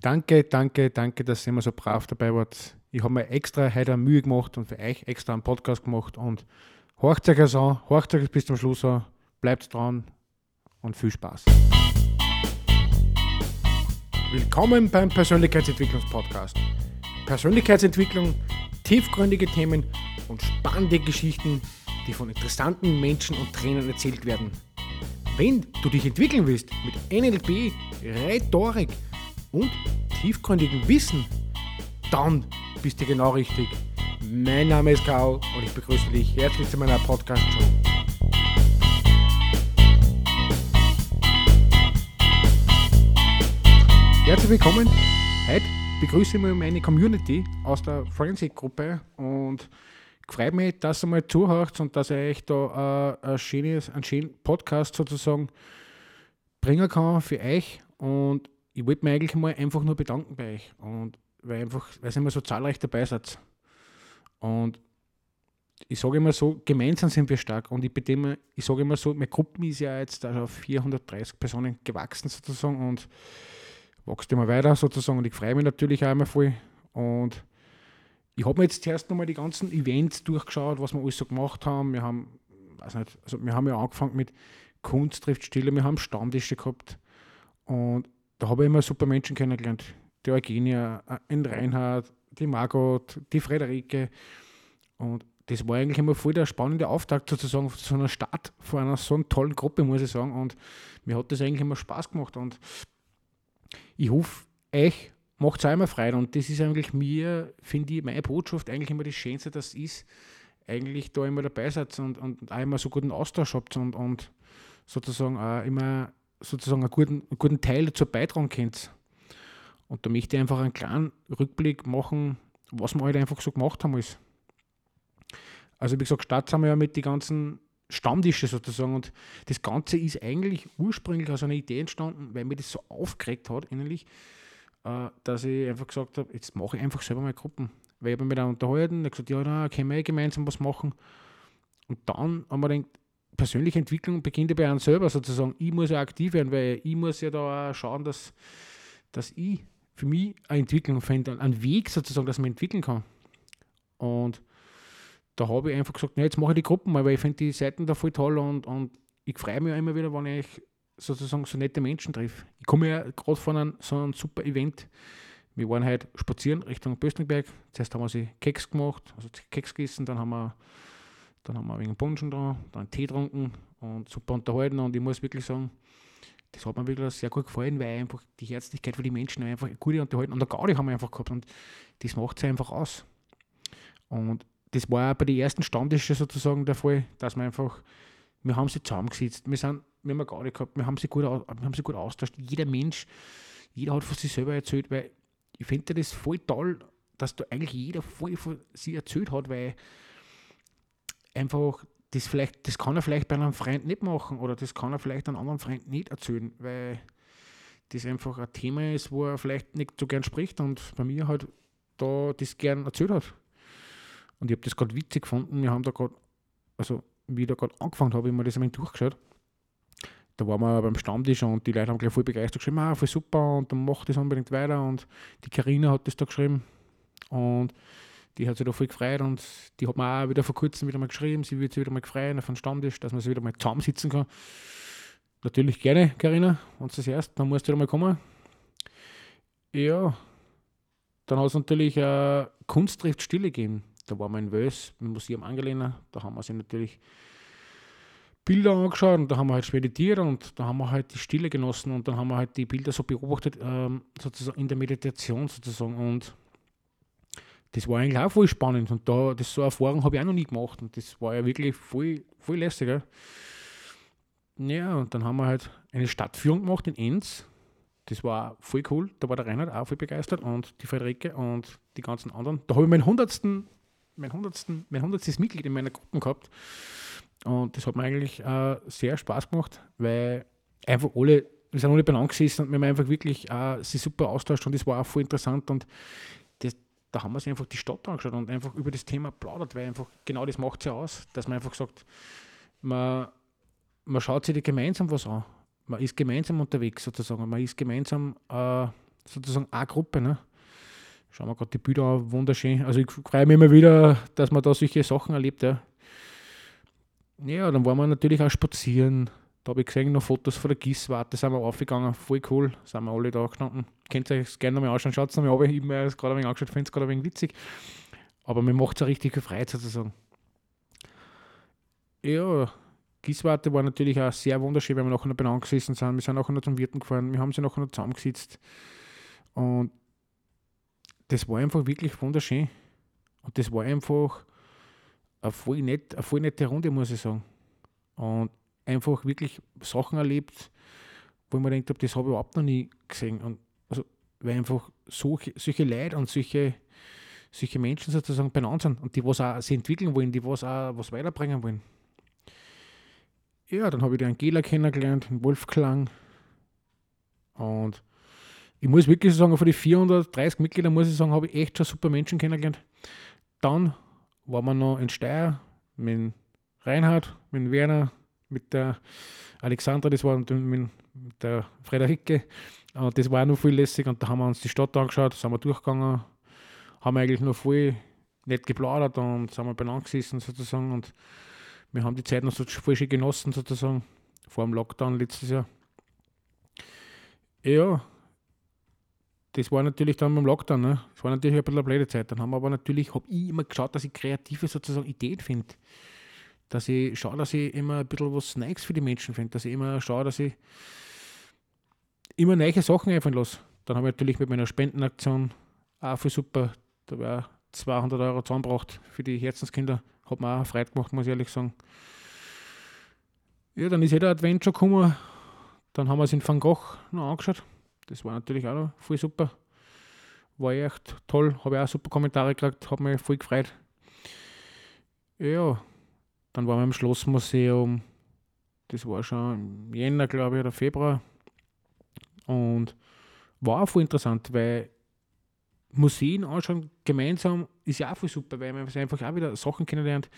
Danke, danke, danke, dass ihr immer so brav dabei wart. Ich habe mir extra heute Mühe gemacht und für euch extra einen Podcast gemacht und horcht euch es an, horcht euch bis zum Schluss an, bleibt dran und viel Spaß. Willkommen beim Persönlichkeitsentwicklungspodcast. Persönlichkeitsentwicklung, tiefgründige Themen und spannende Geschichten, die von interessanten Menschen und Trainern erzählt werden. Wenn du dich entwickeln willst mit NLP, Rhetorik und tiefgründigem Wissen, dann bist du genau richtig. Mein Name ist Karl und ich begrüße dich herzlich zu meiner Podcast-Show. Herzlich willkommen. Heute begrüße ich meine Community aus der Forensic-Gruppe und freut mich, dass ihr mal zuhört und dass ich euch da äh, ein schönes, einen schönen Podcast sozusagen bringen kann für euch. Und ich wollte mich eigentlich mal einfach nur bedanken bei euch. Und weil einfach, weil ihr immer so zahlreich dabei seid. Und ich sage immer so, gemeinsam sind wir stark. Und ich, immer, ich sage immer so, meine Gruppe ist ja jetzt also auf 430 Personen gewachsen sozusagen und wächst immer weiter sozusagen. Und ich freue mich natürlich auch immer voll. Und ich habe mir jetzt zuerst nochmal die ganzen Events durchgeschaut, was wir alles so gemacht haben. Wir haben, weiß nicht, also wir haben ja angefangen mit Kunst trifft Stille, wir haben Stammtische gehabt. Und da habe ich immer super Menschen kennengelernt. Die Eugenia, den Reinhard, die Margot, die Frederike. Und das war eigentlich immer voll der spannende Auftakt sozusagen zu so einer Stadt, von einer so einer tollen Gruppe, muss ich sagen. Und mir hat das eigentlich immer Spaß gemacht. Und ich hoffe, euch macht es auch immer Freude. Und das ist eigentlich mir, finde ich, meine Botschaft eigentlich immer das Schönste, dass ist, eigentlich da immer dabei seid und, und auch immer so guten Austausch habt und, und sozusagen auch immer sozusagen einen guten, einen guten Teil dazu beitragen könnt. Und da möchte ich einfach einen kleinen Rückblick machen, was wir halt einfach so gemacht haben. Alles. Also wie gesagt, Stadt haben wir ja mit den ganzen Stammtische sozusagen und das Ganze ist eigentlich ursprünglich aus einer Idee entstanden, weil mir das so aufgeregt hat innerlich, äh, dass ich einfach gesagt habe, jetzt mache ich einfach selber mal Gruppen. Weil ich habe mich da unterhalten, ich gesagt, ja, da können wir gemeinsam was machen. Und dann haben wir gedacht, persönliche Entwicklung beginnt ja bei einem selber sozusagen. Ich muss ja aktiv werden, weil ich muss ja da auch schauen, dass, dass ich für mich eine Entwicklung finde, einen Weg sozusagen, dass man entwickeln kann. Und da habe ich einfach gesagt, na, jetzt mache ich die Gruppen mal, weil ich finde die Seiten da voll toll und, und ich freue mich auch immer wieder, wenn ich sozusagen so nette Menschen treffe. Ich komme ja gerade von einem, so einem super Event. Wir waren heute spazieren Richtung Böstingberg. Zuerst haben wir sie Keks gemacht, also Keks gegessen, dann haben wir dann haben wir ein wenig Punschen da, dann Tee getrunken und super unterhalten. Und ich muss wirklich sagen, das hat mir wirklich sehr gut gefallen, weil einfach die Herzlichkeit für die Menschen einfach gute unterhalten. Und der Gaudi haben wir einfach gehabt und das macht es einfach aus. Und das war auch bei den ersten Stammtischen sozusagen der Fall, dass wir einfach, wir haben sie zusammengesetzt, wir, sind, wir haben eine Gaudi gehabt, wir haben sie gut, wir haben sie gut austauscht. Jeder Mensch, jeder hat von sich selber erzählt, weil ich finde das voll toll, dass da eigentlich jeder voll von sich erzählt hat, weil einfach, das, vielleicht, das kann er vielleicht bei einem Freund nicht machen oder das kann er vielleicht einem anderen Freund nicht erzählen, weil das einfach ein Thema ist, wo er vielleicht nicht so gern spricht und bei mir halt da das gern erzählt hat. Und ich habe das gerade witzig gefunden. Wir haben da gerade, also wie ich da gerade angefangen habe, ich mir das einmal durchgeschaut. Da waren wir beim Stammtisch und die Leute haben gleich voll begeistert geschrieben, ah, voll super und dann macht das unbedingt weiter. Und die Karina hat das da geschrieben. Und die hat sich da voll gefreut und die hat mir auch wieder vor kurzem wieder mal geschrieben, sie würde sich wieder mal freuen auf einen Stammtisch, dass man sich wieder mal zusammensitzen kann. Natürlich gerne, Karina, wenn du das erst, dann musst du wieder mal kommen. Ja, dann hat es natürlich äh, Kunst trifft Stille gegeben. Da waren wir in Wels im Museum Angelehner, da haben wir sich natürlich Bilder angeschaut und da haben wir halt meditiert und da haben wir halt die Stille genossen und dann haben wir halt die Bilder so beobachtet, ähm, sozusagen in der Meditation sozusagen und das war eigentlich auch voll spannend und da, das so Erfahrung habe ich auch noch nie gemacht und das war ja wirklich voll, voll lässig. Gell? Ja, und dann haben wir halt eine Stadtführung gemacht in Enns. Das war voll cool. Da war der Reinhard auch voll begeistert und die Friederike und die ganzen anderen. Da habe ich meinen hundertsten, mein hundertsten, mein hundertstes Mitglied in meiner Gruppe gehabt. Und das hat mir eigentlich äh, sehr Spaß gemacht, weil einfach alle, wir sind alle beieinander gesessen und wir haben einfach wirklich äh, sie super austauscht und das war auch voll interessant und da haben wir sich einfach die Stadt angeschaut und einfach über das Thema plaudert, weil einfach genau das macht es ja aus, dass man einfach sagt, man, man schaut sich gemeinsam was an. Man ist gemeinsam unterwegs sozusagen, man ist gemeinsam äh, sozusagen eine Gruppe. Ne? Schauen wir gerade die Bilder an, wunderschön. Also ich freue mich immer wieder, dass man da solche Sachen erlebt. Ja, ja dann waren wir natürlich auch spazieren. Da habe ich gesehen noch Fotos von der Gießwarte, sind wir aufgegangen, voll cool, sind wir alle da gestanden. Könnt ihr euch gerne nochmal anschauen, schaut es nochmal an, ich habe mir gerade ein wenig angeschaut, finde es gerade ein wenig witzig. Aber mir macht es auch richtig Freude sozusagen. Ja, Gießwarte war natürlich auch sehr wunderschön, weil wir nachher noch benannt gesessen sind. Wir sind nachher noch zum Wirten gefahren, wir haben sie nachher noch zusammengesetzt. Und das war einfach wirklich wunderschön. Und das war einfach eine voll, nett, eine voll nette Runde, muss ich sagen. Und einfach wirklich Sachen erlebt, wo gedacht habe, das habe ich überhaupt noch nie gesehen. Und also, weil einfach solche, solche Leute und solche, solche Menschen sozusagen benannt sind und die was auch sich entwickeln wollen, die was auch was weiterbringen wollen. Ja, dann habe ich den Angela kennengelernt, den Wolfklang. Und ich muss wirklich sagen, von den 430 Mitgliedern muss ich sagen, habe ich echt schon super Menschen kennengelernt. Dann waren wir noch in Steyr mit Reinhard, mit Werner, mit der Alexandra, das war mit, mit der Frederike. Und das war auch noch viel lässig. Und da haben wir uns die Stadt angeschaut, sind wir durchgegangen, haben eigentlich noch voll nett geplaudert und sind wir beieinander gesessen sozusagen. Und wir haben die Zeit noch so voll schön genossen sozusagen, vor dem Lockdown letztes Jahr. Ja, das war natürlich dann beim Lockdown, ne? Das war natürlich ein bisschen eine blöde Zeit. Dann haben wir aber natürlich, habe ich immer geschaut, dass ich kreative sozusagen Ideen finde. Dass ich schaue, dass ich immer ein bisschen was Neues für die Menschen finde. Dass ich immer schaue, dass ich immer neue Sachen einfallen lasse. Dann habe ich natürlich mit meiner Spendenaktion auch viel super, da war 200 Euro zusammengebracht für die Herzenskinder. Hat mir auch Freude gemacht, muss ich ehrlich sagen. Ja, dann ist jeder Advent schon gekommen. Dann haben wir es in Van Gogh noch angeschaut. Das war natürlich auch noch voll super. War echt toll, habe ich auch super Kommentare gekriegt, habe mich voll gefreut. Ja, dann waren wir im Schlossmuseum. Das war schon im Jänner, glaube ich, oder Februar. Und war auch voll interessant, weil Museen anschauen gemeinsam ist ja auch voll super, weil man einfach auch wieder Sachen kennenlernt,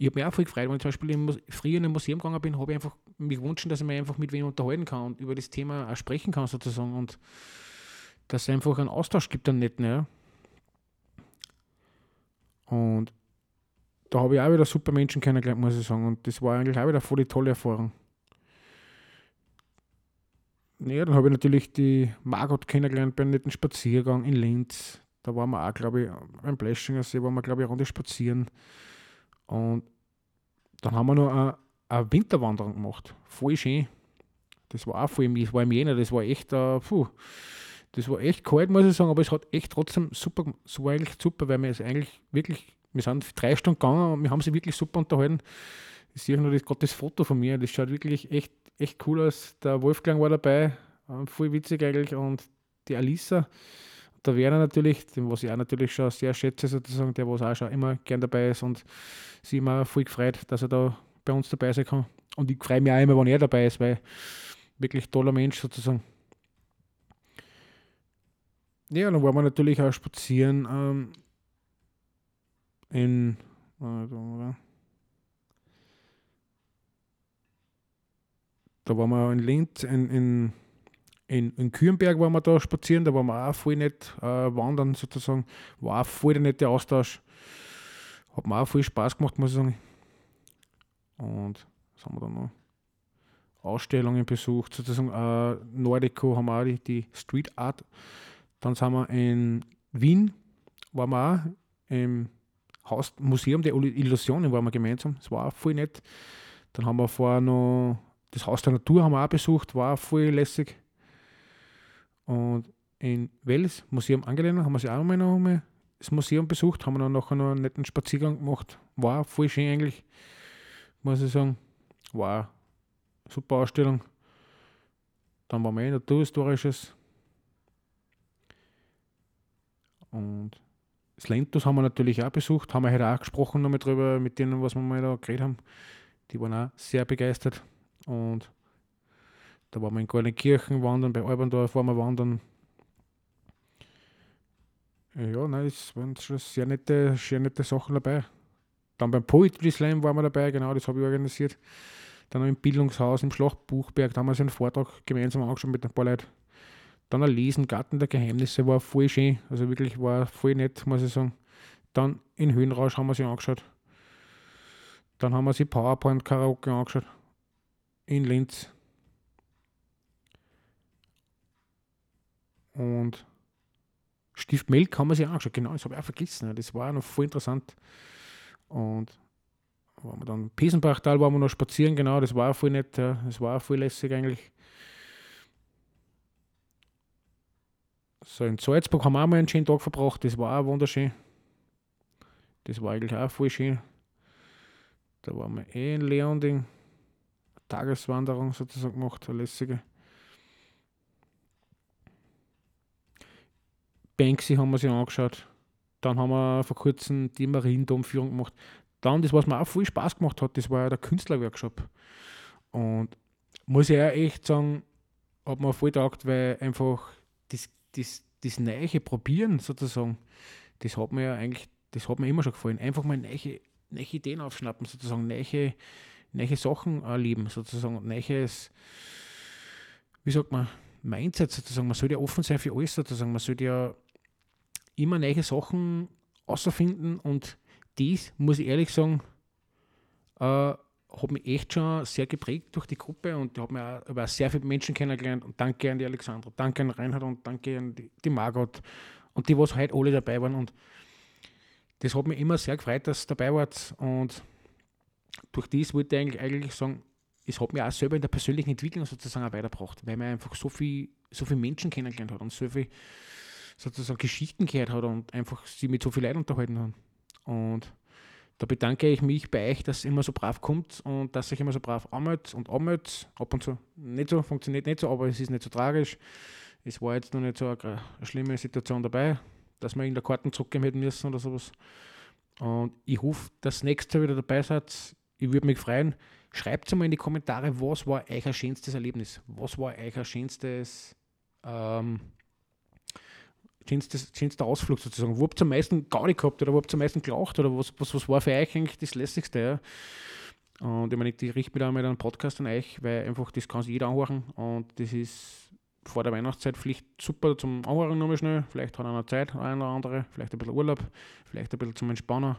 ich habe mich auch voll gefreut, wenn ich zum Beispiel im, früher in ein Museum gegangen bin, habe ich einfach mich gewünscht, dass ich mich einfach mit wem unterhalten kann und über das Thema auch sprechen kann sozusagen und dass es einfach einen Austausch gibt dann nicht, ne? Und da habe ich auch wieder super Menschen kennengelernt, muss ich sagen. Und das war eigentlich auch wieder voll die tolle Erfahrung. Ja, dann habe ich natürlich die Margot kennengelernt bei einem netten Spaziergang in Linz. Da waren wir auch, glaube ich, beim Bläschinger See, waren wir, glaube ich, eine Runde spazieren. Und dann haben wir noch eine, eine Winterwanderung gemacht. Voll schön. Das war auch voll, das war im Jänner, das war echt, uh, puh, das war echt kalt, muss ich sagen, aber es hat echt trotzdem super, es war eigentlich super, weil wir es eigentlich wirklich, wir sind drei Stunden gegangen und wir haben sie wirklich super unterhalten. Ich sehe nur gerade das Foto von mir, das schaut wirklich echt, echt cool aus. Der Wolfgang war dabei, voll witzig eigentlich und die Alisa der Werner natürlich, den was ich auch natürlich schon sehr schätze, sozusagen, der was auch schon immer gern dabei ist und sich immer voll gefreut, dass er da bei uns dabei sein kann. Und ich freue mich auch immer, wenn er dabei ist, weil wirklich toller Mensch sozusagen. Ja, dann waren wir natürlich auch spazieren ähm, in. Da waren wir in Linz, in, in in, in Kürnberg waren wir da spazieren, da waren wir auch voll nett äh, wandern sozusagen. War auch voll der nette Austausch. Hat mir auch viel Spaß gemacht, muss ich sagen. Und was haben wir da noch? Ausstellungen besucht, sozusagen äh, Nordico haben wir auch die, die Street Art. Dann sind wir in Wien, waren wir auch im Haus, Museum der Illusionen, waren wir gemeinsam. Das war auch voll nett. Dann haben wir vorher noch das Haus der Natur haben wir auch besucht, war auch voll lässig. Und in Wels, Museum angelehnt, haben wir sie auch nochmal noch einmal das Museum besucht, haben wir dann nachher noch einen netten Spaziergang gemacht. War voll schön eigentlich, muss ich sagen. War eine super Ausstellung. Dann waren wir in Naturhistorisches. Und das Lentus haben wir natürlich auch besucht, haben wir heute auch gesprochen nochmal drüber, mit denen, was wir mal da geredet haben. Die waren auch sehr begeistert. Und da waren wir in Gorlenkirchen wandern, bei Alberndorf waren wir wandern. Ja, nein, es waren schon sehr nette, sehr nette Sachen dabei. Dann beim Poetry Slam waren wir dabei, genau, das habe ich organisiert. Dann im Bildungshaus im Schlachtbuchberg, da haben wir so einen Vortrag gemeinsam angeschaut mit ein paar Leuten. Dann ein Lesen, Garten der Geheimnisse war voll schön, also wirklich war voll nett, muss ich sagen. Dann in Höhenrausch haben wir sie angeschaut. Dann haben wir sie PowerPoint Karaoke angeschaut. In Linz. Und Stift Melk haben wir sich angeschaut. Genau, das habe ich auch vergessen. Das war noch voll interessant. Und waren wir dann Pesenbachtal waren wir noch spazieren, genau, das war auch voll nett, das war auch voll lässig eigentlich. So, in Salzburg haben wir auch mal einen schönen Tag verbracht, das war auch wunderschön. Das war eigentlich auch voll schön. Da waren wir eh in Leonding. Tageswanderung sozusagen gemacht, eine lässige. Banksy haben wir sich angeschaut. Dann haben wir vor kurzem die Mariendomführung gemacht. Dann, das, was mir auch viel Spaß gemacht hat, das war ja der Künstlerworkshop. Und muss ich auch echt sagen, hat mir voll taugt, weil einfach das, das, das Neue probieren sozusagen, das hat mir ja eigentlich, das hat mir immer schon gefallen. Einfach mal neue, neue Ideen aufschnappen, sozusagen, neue, neue Sachen erleben, sozusagen, neues, wie sagt man, Mindset sozusagen. Man sollte ja offen sein für alles sozusagen. Man sollte ja immer neue Sachen außerfinden und dies, muss ich ehrlich sagen, äh, hat mich echt schon sehr geprägt durch die Gruppe und habe mir auch sehr viele Menschen kennengelernt und danke an die Alexandra, danke an Reinhard und danke an die, die Margot und die, was heute alle dabei waren und das hat mich immer sehr gefreut, dass ihr dabei wart und durch dies wollte ich eigentlich, eigentlich sagen, es hat mich auch selber in der persönlichen Entwicklung sozusagen auch weitergebracht, weil man einfach so viel, so viele Menschen kennengelernt hat und so viele sozusagen Geschichten gehört hat und einfach sie mit so viel Leid unterhalten hat. Und da bedanke ich mich bei euch, dass es immer so brav kommt und dass sich immer so brav anmeldet und anmeldet. Ab und zu nicht so, funktioniert nicht so, aber es ist nicht so tragisch. Es war jetzt noch nicht so eine, eine schlimme Situation dabei, dass wir in der Karten zurückgeben hätten müssen oder sowas. Und ich hoffe, dass nächstes Jahr wieder dabei seid. Ich würde mich freuen. Schreibt mal in die Kommentare, was war ein schönstes Erlebnis? Was war ein schönstes ähm, schönster Ausflug sozusagen? Wo habt ihr am meisten Gaudi gehabt oder wo habt ihr am meisten gelacht oder was, was, was war für euch eigentlich das Lässigste? Ja? Und ich meine, ich richte mich da mit einem Podcast an euch, weil einfach das kann sich jeder anhören und das ist vor der Weihnachtszeit vielleicht super zum Anhören nochmal schnell. Vielleicht hat einer Zeit, ein oder andere, vielleicht ein bisschen Urlaub, vielleicht ein bisschen zum Entspannen.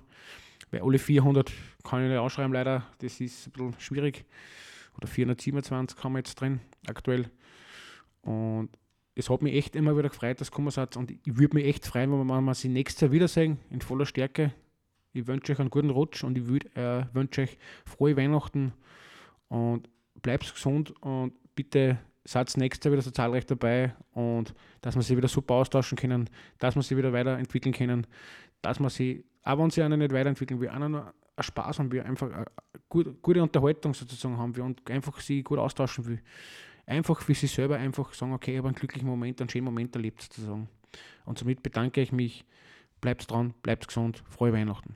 Weil alle 400 kann ich nicht ausschreiben, leider. Das ist ein bisschen schwierig. Oder 427 haben wir jetzt drin, aktuell. Und es hat mich echt immer wieder gefreut, dass kommen seid. Und ich würde mich echt freuen, wenn wir, mal sie nächstes Jahr wiedersehen, in voller Stärke. Ich wünsche euch einen guten Rutsch und ich äh, wünsche euch frohe Weihnachten und bleibt gesund und bitte seid nächstes Jahr wieder so zahlreich dabei und dass wir sie wieder super austauschen können, dass wir sie wieder weiterentwickeln können, dass wir sie, auch wenn sie einen nicht weiterentwickeln, wir nur Spaß haben, wir einfach eine gute, gute Unterhaltung sozusagen haben wir und einfach sie gut austauschen will einfach für sich selber einfach sagen, okay, ich habe einen glücklichen Moment, einen schönen Moment erlebt sozusagen. Und somit bedanke ich mich. Bleibt dran, bleibt gesund, frohe Weihnachten.